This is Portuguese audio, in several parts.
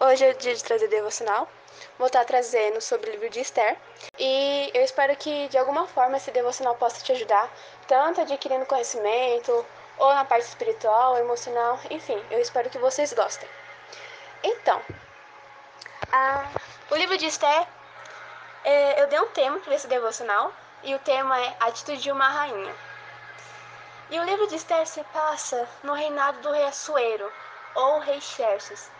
Hoje é o dia de trazer devocional. Vou estar trazendo sobre o livro de Esther. E eu espero que de alguma forma esse devocional possa te ajudar, tanto adquirindo conhecimento, ou na parte espiritual, emocional, enfim, eu espero que vocês gostem. Então, a, o livro de Esther, é, eu dei um tema para esse devocional, e o tema é Atitude de uma Rainha. E o livro de Esther se passa no reinado do rei Assuero, ou rei Xerxes.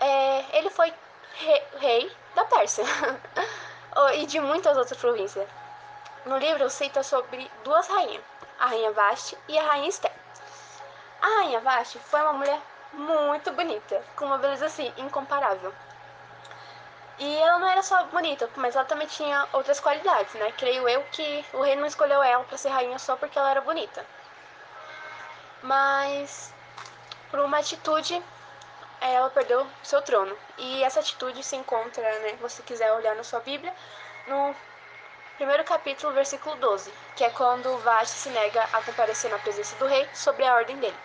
É, ele foi rei, rei da Pérsia e de muitas outras províncias. No livro cita sobre duas rainhas, a rainha Vashti e a rainha Esther. A rainha Vashti foi uma mulher muito bonita, com uma beleza assim incomparável. E ela não era só bonita, mas ela também tinha outras qualidades, né? Creio eu que o rei não escolheu ela para ser rainha só porque ela era bonita. Mas por uma atitude ela perdeu seu trono. E essa atitude se encontra, né, você quiser olhar na sua Bíblia, no primeiro capítulo, versículo 12, que é quando Vashti se nega a comparecer na presença do rei sobre a ordem dele.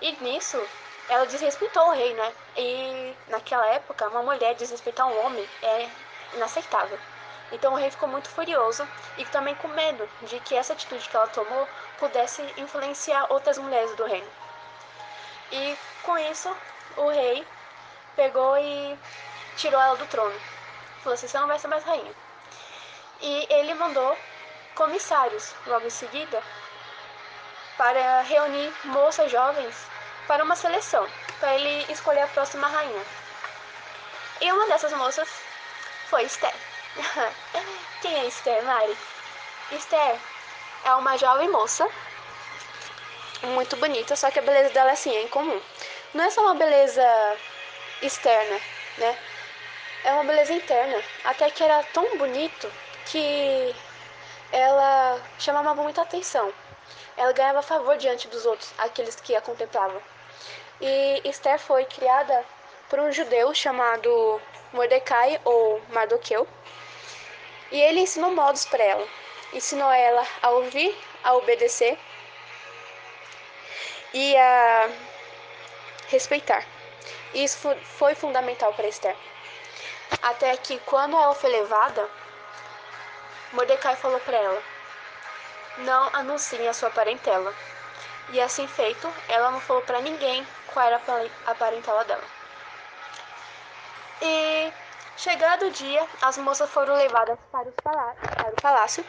E nisso, ela desrespeitou o rei, né? E naquela época, uma mulher desrespeitar um homem é inaceitável. Então o rei ficou muito furioso e também com medo de que essa atitude que ela tomou pudesse influenciar outras mulheres do reino. E com isso, o rei pegou e tirou ela do trono. Falou assim: você não vai ser mais rainha. E ele mandou comissários logo em seguida para reunir moças jovens para uma seleção, para ele escolher a próxima rainha. E uma dessas moças foi Esther. Quem é Esther, Mari? Esther é uma jovem moça, muito bonita, só que a beleza dela é assim, é incomum. Não é só uma beleza externa, né? É uma beleza interna. Até que era tão bonito que ela chamava muita atenção. Ela ganhava favor diante dos outros, aqueles que a contemplavam. E Esther foi criada por um judeu chamado Mordecai ou Mardoqueu. E ele ensinou modos para ela. Ensinou ela a ouvir, a obedecer e a respeitar. Isso foi fundamental para Esther. Até que quando ela foi levada, Mordecai falou para ela: Não anuncie a sua parentela. E assim feito, ela não falou para ninguém qual era a parentela dela. E chegado o dia, as moças foram levadas para, o palácio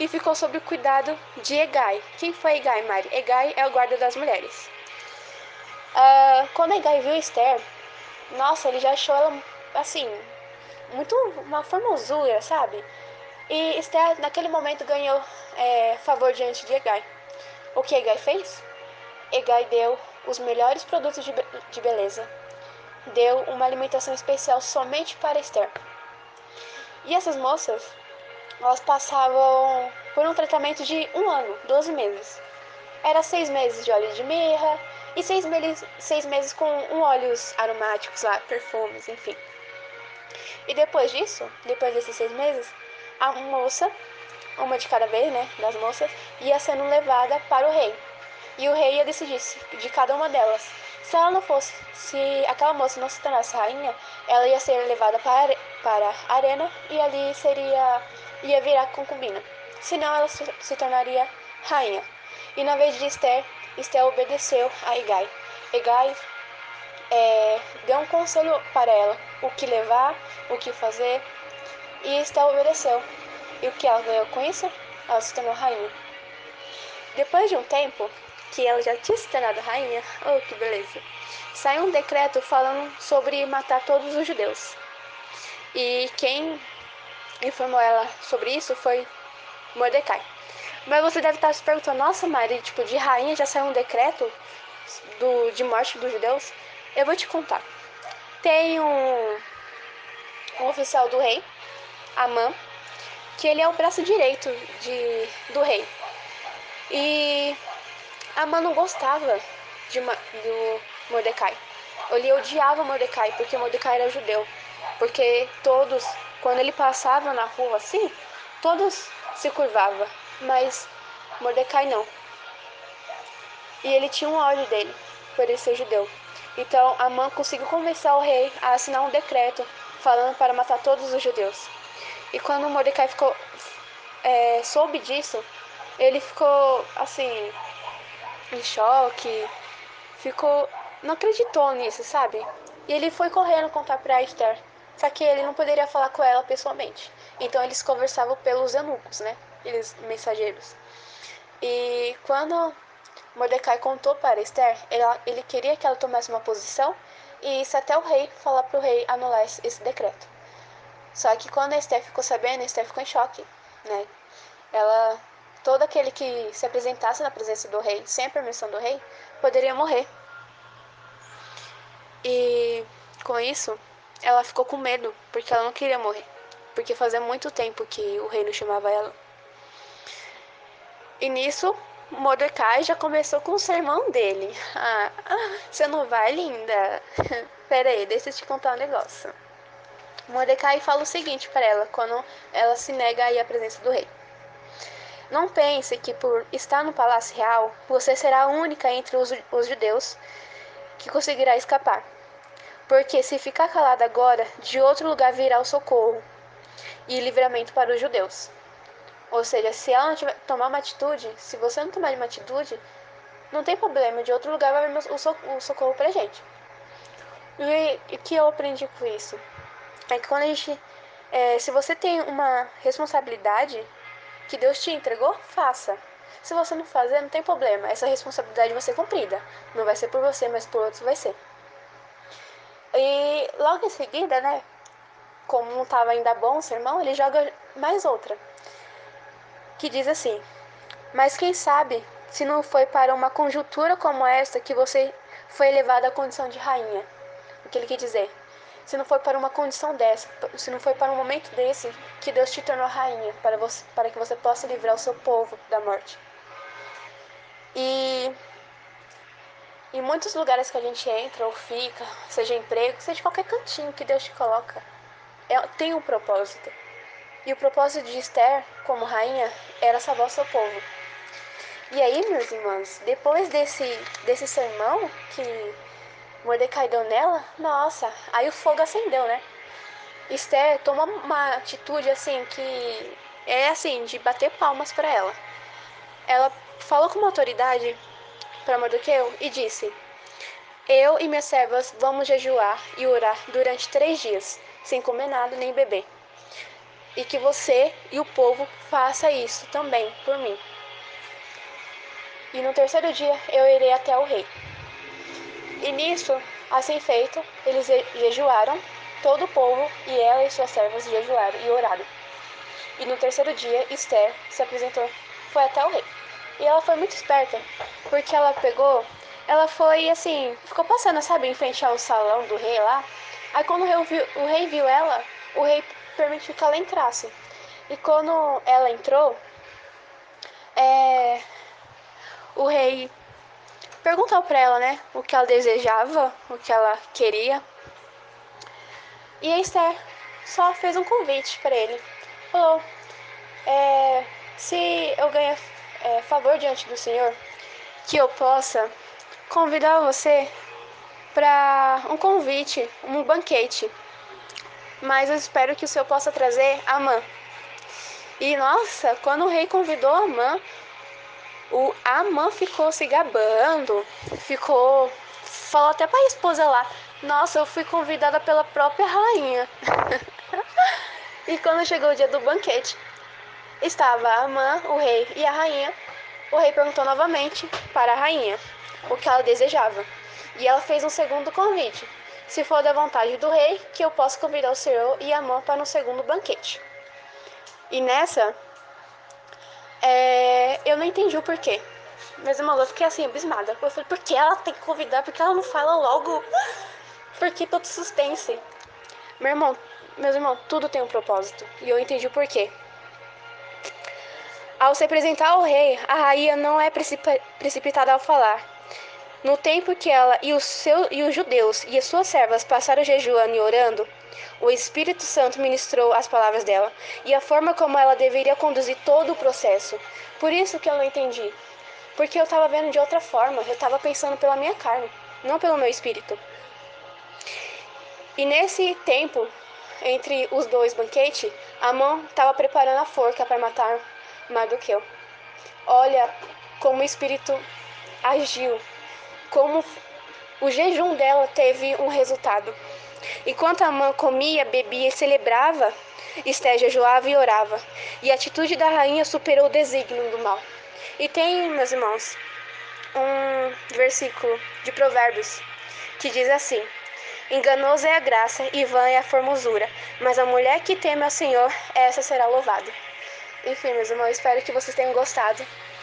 e ficou sob o cuidado de Egai. Quem foi Egai, Mari? Egai é o guarda das mulheres. Uh, quando Egai viu Esther, nossa, ele já achou ela assim, muito uma formosura, sabe? E Esther, naquele momento, ganhou é, favor diante de Egai. O que Egai fez? Egai deu os melhores produtos de, de beleza. Deu uma alimentação especial somente para Esther. E essas moças, elas passavam por um tratamento de um ano, 12 meses. Era seis meses de óleo de mirra e seis meses, seis meses com óleos aromáticos lá, perfumes, enfim. E depois disso, depois desses seis meses, a moça, uma de cada vez, né, das moças, ia sendo levada para o rei. E o rei ia decidir de cada uma delas. Se ela não fosse, se aquela moça não se tornasse rainha, ela ia ser levada para, para a arena e ali seria ia virar concubina. Senão ela se, se tornaria rainha. E na vez de Esther, Esther obedeceu a Egai. Egai é, deu um conselho para ela, o que levar, o que fazer, e Esther obedeceu. E o que ela ganhou com isso? Ela se tornou rainha. Depois de um tempo, que ela já tinha se tornado rainha, oh que beleza, saiu um decreto falando sobre matar todos os judeus. E quem informou ela sobre isso foi Mordecai. Mas você deve estar se perguntando, nossa Maria, tipo, de rainha já saiu um decreto do, de morte dos judeus? Eu vou te contar. Tem um, um oficial do rei, Amã, que ele é o braço direito de, do rei. E Amã não gostava de, do Mordecai. Ele odiava Mordecai, porque Mordecai era judeu. Porque todos, quando ele passava na rua assim, todos se curvavam, mas Mordecai não. E ele tinha um ódio dele, por ele ser judeu. Então Amã conseguiu convencer o rei a assinar um decreto falando para matar todos os judeus. E quando Mordecai ficou é, soube disso, ele ficou assim em choque, ficou não acreditou nisso, sabe? E ele foi correndo contar para Esther. Só que ele não poderia falar com ela pessoalmente. Então eles conversavam pelos eunucos, né? Eles mensageiros. E quando Mordecai contou para Esther, ela, ele queria que ela tomasse uma posição e isso até o rei falar para o rei anular esse, decreto. Só que quando a Esther ficou sabendo, a Esther ficou em choque, né? Ela, todo aquele que se apresentasse na presença do rei, sem a permissão do rei, poderia morrer. E com isso, ela ficou com medo, porque ela não queria morrer. Porque fazia muito tempo que o rei não chamava ela. E nisso, Mordecai já começou com o sermão dele. Ah, você não vai, linda? Pera aí, deixa eu te contar um negócio. Mordecai fala o seguinte para ela quando ela se nega a ir à presença do rei. Não pense que por estar no palácio real, você será a única entre os, os judeus que conseguirá escapar. Porque se ficar calada agora, de outro lugar virá o socorro e livramento para os judeus. Ou seja, se ela não tiver, tomar uma atitude, se você não tomar uma atitude, não tem problema, de outro lugar vai vir o socorro pra gente. E o que eu aprendi com isso? É que quando a gente. É, se você tem uma responsabilidade que Deus te entregou, faça. Se você não fazer, não tem problema. Essa responsabilidade vai ser cumprida. Não vai ser por você, mas por outros vai ser. E logo em seguida, né? Como não estava ainda bom o sermão, ele joga mais outra. Que diz assim: Mas quem sabe se não foi para uma conjuntura como esta que você foi elevada à condição de rainha? O que ele quer dizer? Se não foi para uma condição dessa, se não foi para um momento desse que Deus te tornou rainha, para, você, para que você possa livrar o seu povo da morte. E em muitos lugares que a gente entra ou fica, seja emprego, seja qualquer cantinho que Deus te coloca, é, tem um propósito. E o propósito de Esther, como rainha, era salvar seu povo. E aí, meus irmãos, depois desse, desse sermão que Mordecai deu nela, nossa, aí o fogo acendeu, né? Esther tomou uma atitude assim que é assim, de bater palmas para ela. Ela falou com uma autoridade para Mardoqueu e disse: Eu e minhas servas vamos jejuar e orar durante três dias, sem comer nada nem beber. E que você e o povo faça isso também por mim. E no terceiro dia eu irei até o rei. E nisso, assim feito, eles jejuaram, todo o povo e ela e suas servas jejuaram e oraram. E no terceiro dia, Esther se apresentou, foi até o rei. E ela foi muito esperta, porque ela pegou, ela foi assim, ficou passando, sabe, em frente ao salão do rei lá. Aí quando o rei viu, o rei viu ela, o rei permitiu que ela entrasse. E quando ela entrou, é, o rei perguntou para ela, né, o que ela desejava, o que ela queria. E a Esther só fez um convite para ele. Falou: é, se eu ganhar é, favor diante do Senhor, que eu possa convidar você para um convite, um banquete. Mas eu espero que o Senhor possa trazer Amã. E nossa, quando o rei convidou Amã, o Amã ficou se gabando, ficou. Falou até para a esposa lá: Nossa, eu fui convidada pela própria rainha. e quando chegou o dia do banquete, estava Amã, o rei e a rainha. O rei perguntou novamente para a rainha o que ela desejava. E ela fez um segundo convite. Se for da vontade do rei, que eu possa convidar o senhor e a Amã para um segundo banquete. E nessa, é, eu não entendi o porquê. Mas, irmãos, eu fiquei assim, abismada. Eu falei, por que ela tem que convidar? Por que ela não fala logo? Por que todo suspense? Meu irmão, meus irmãos, tudo tem um propósito. E eu entendi o porquê. Ao se apresentar ao rei, a rainha não é precipitada ao falar. No tempo que ela e os, seus, e os judeus e as suas servas passaram jejuando e orando, o Espírito Santo ministrou as palavras dela e a forma como ela deveria conduzir todo o processo. Por isso que eu não entendi. Porque eu estava vendo de outra forma, eu estava pensando pela minha carne, não pelo meu espírito. E nesse tempo, entre os dois banquetes, Amã estava preparando a forca para matar Mardoqueu. Olha como o espírito agiu, como o jejum dela teve um resultado. Enquanto Amã comia, bebia e celebrava, Esté jejuava e orava, e a atitude da rainha superou o desígnio do mal. E tem, meus irmãos, um versículo de Provérbios que diz assim: Enganosa é a graça e vã é a formosura, mas a mulher que teme ao Senhor, essa será louvada. Enfim, meus irmãos, espero que vocês tenham gostado.